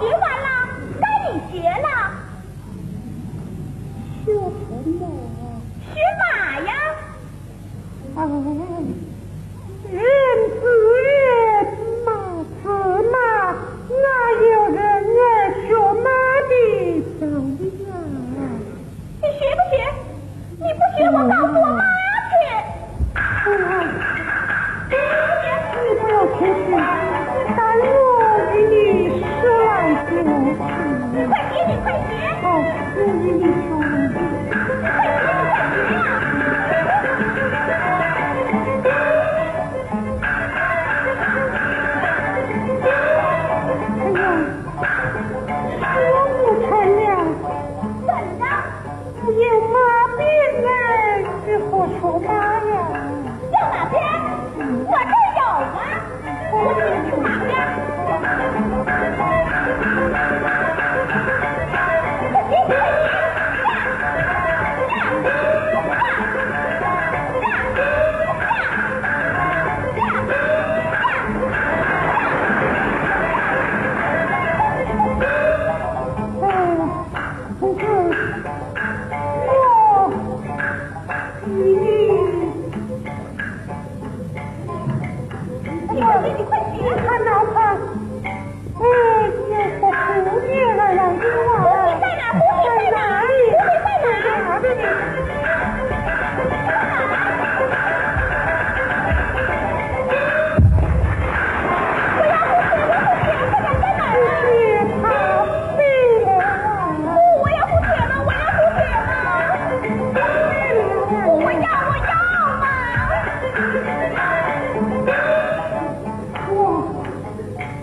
学完了，该你学了。学什么？学马呀。啊。快点，你快点！哦，你你你。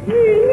Yee.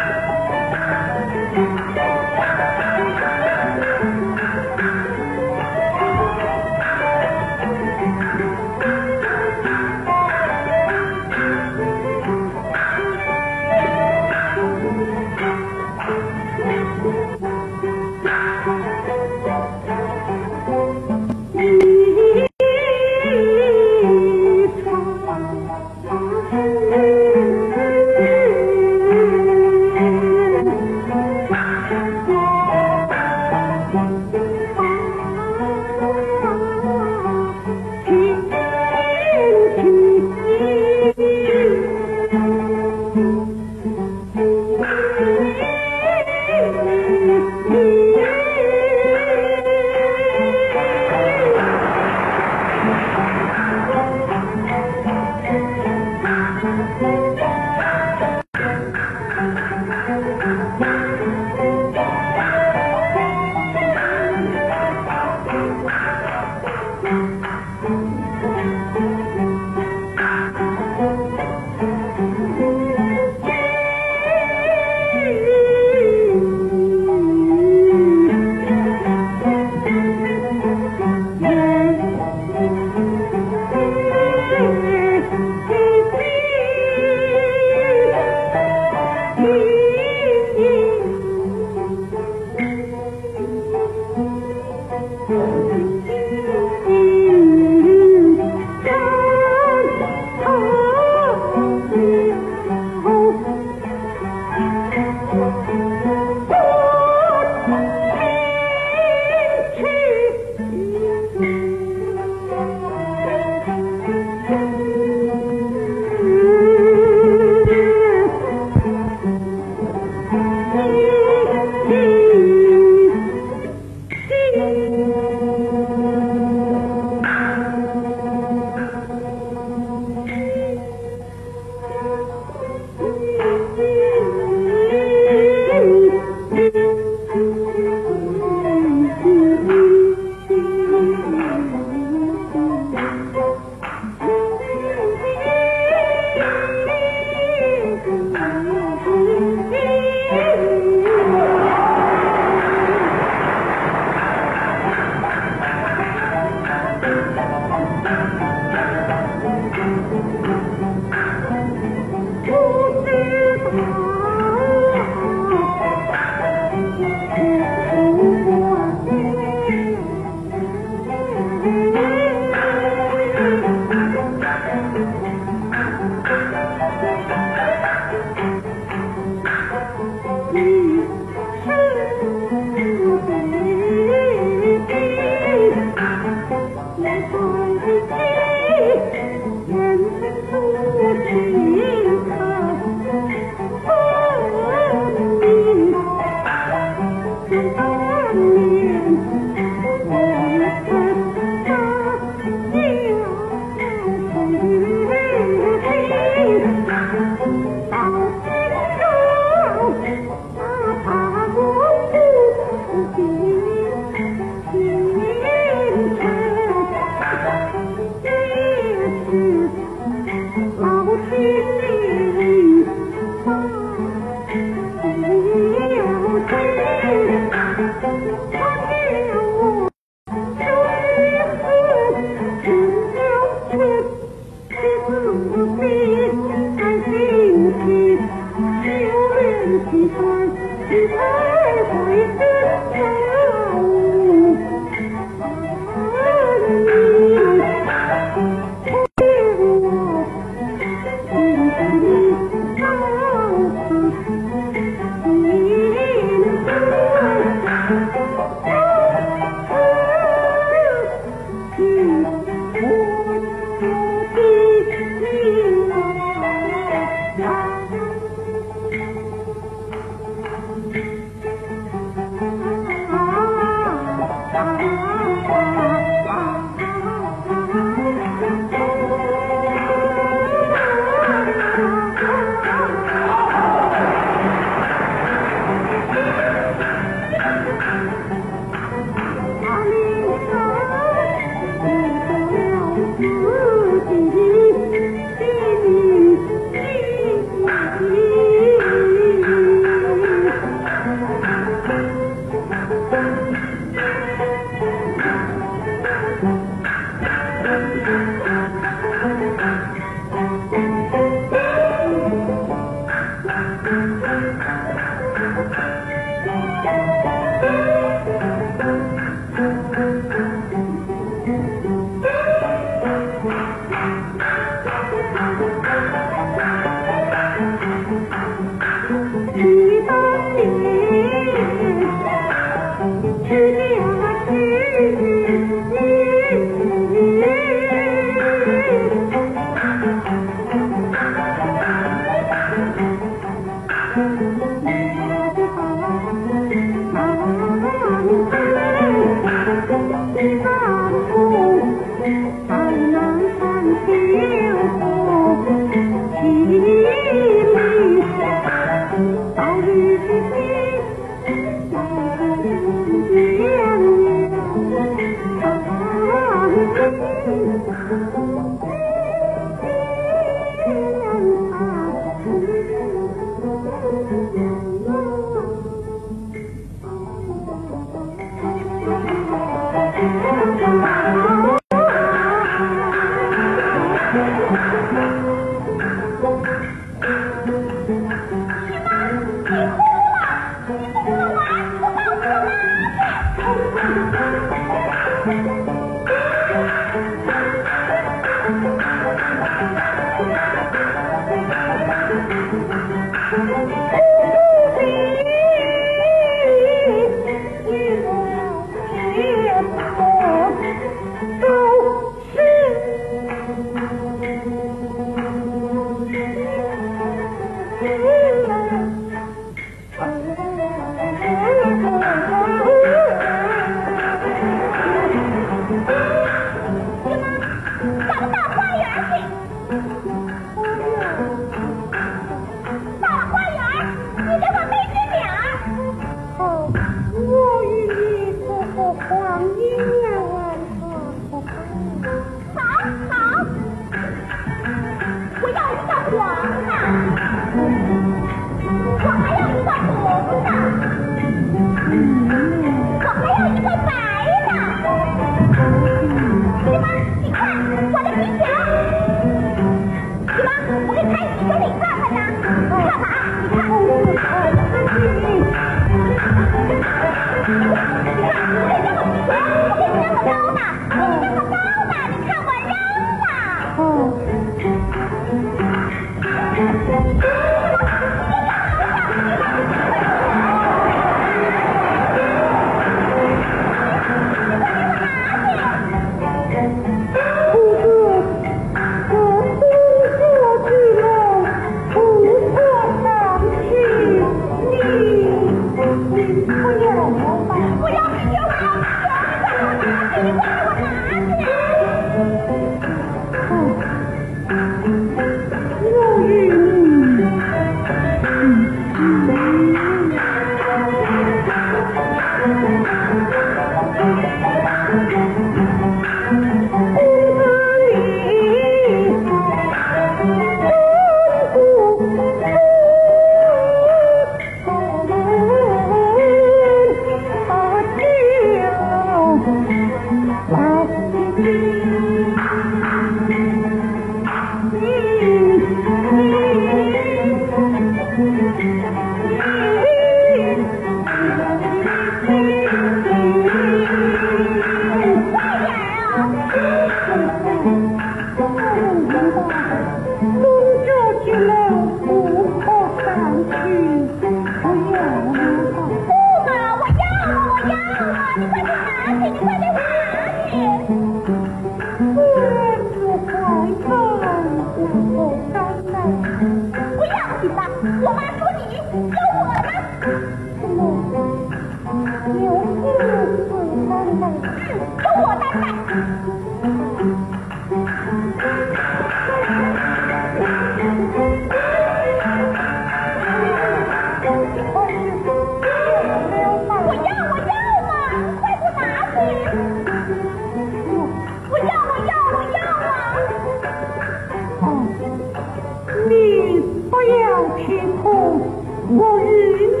你不要听哭，我与你。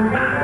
去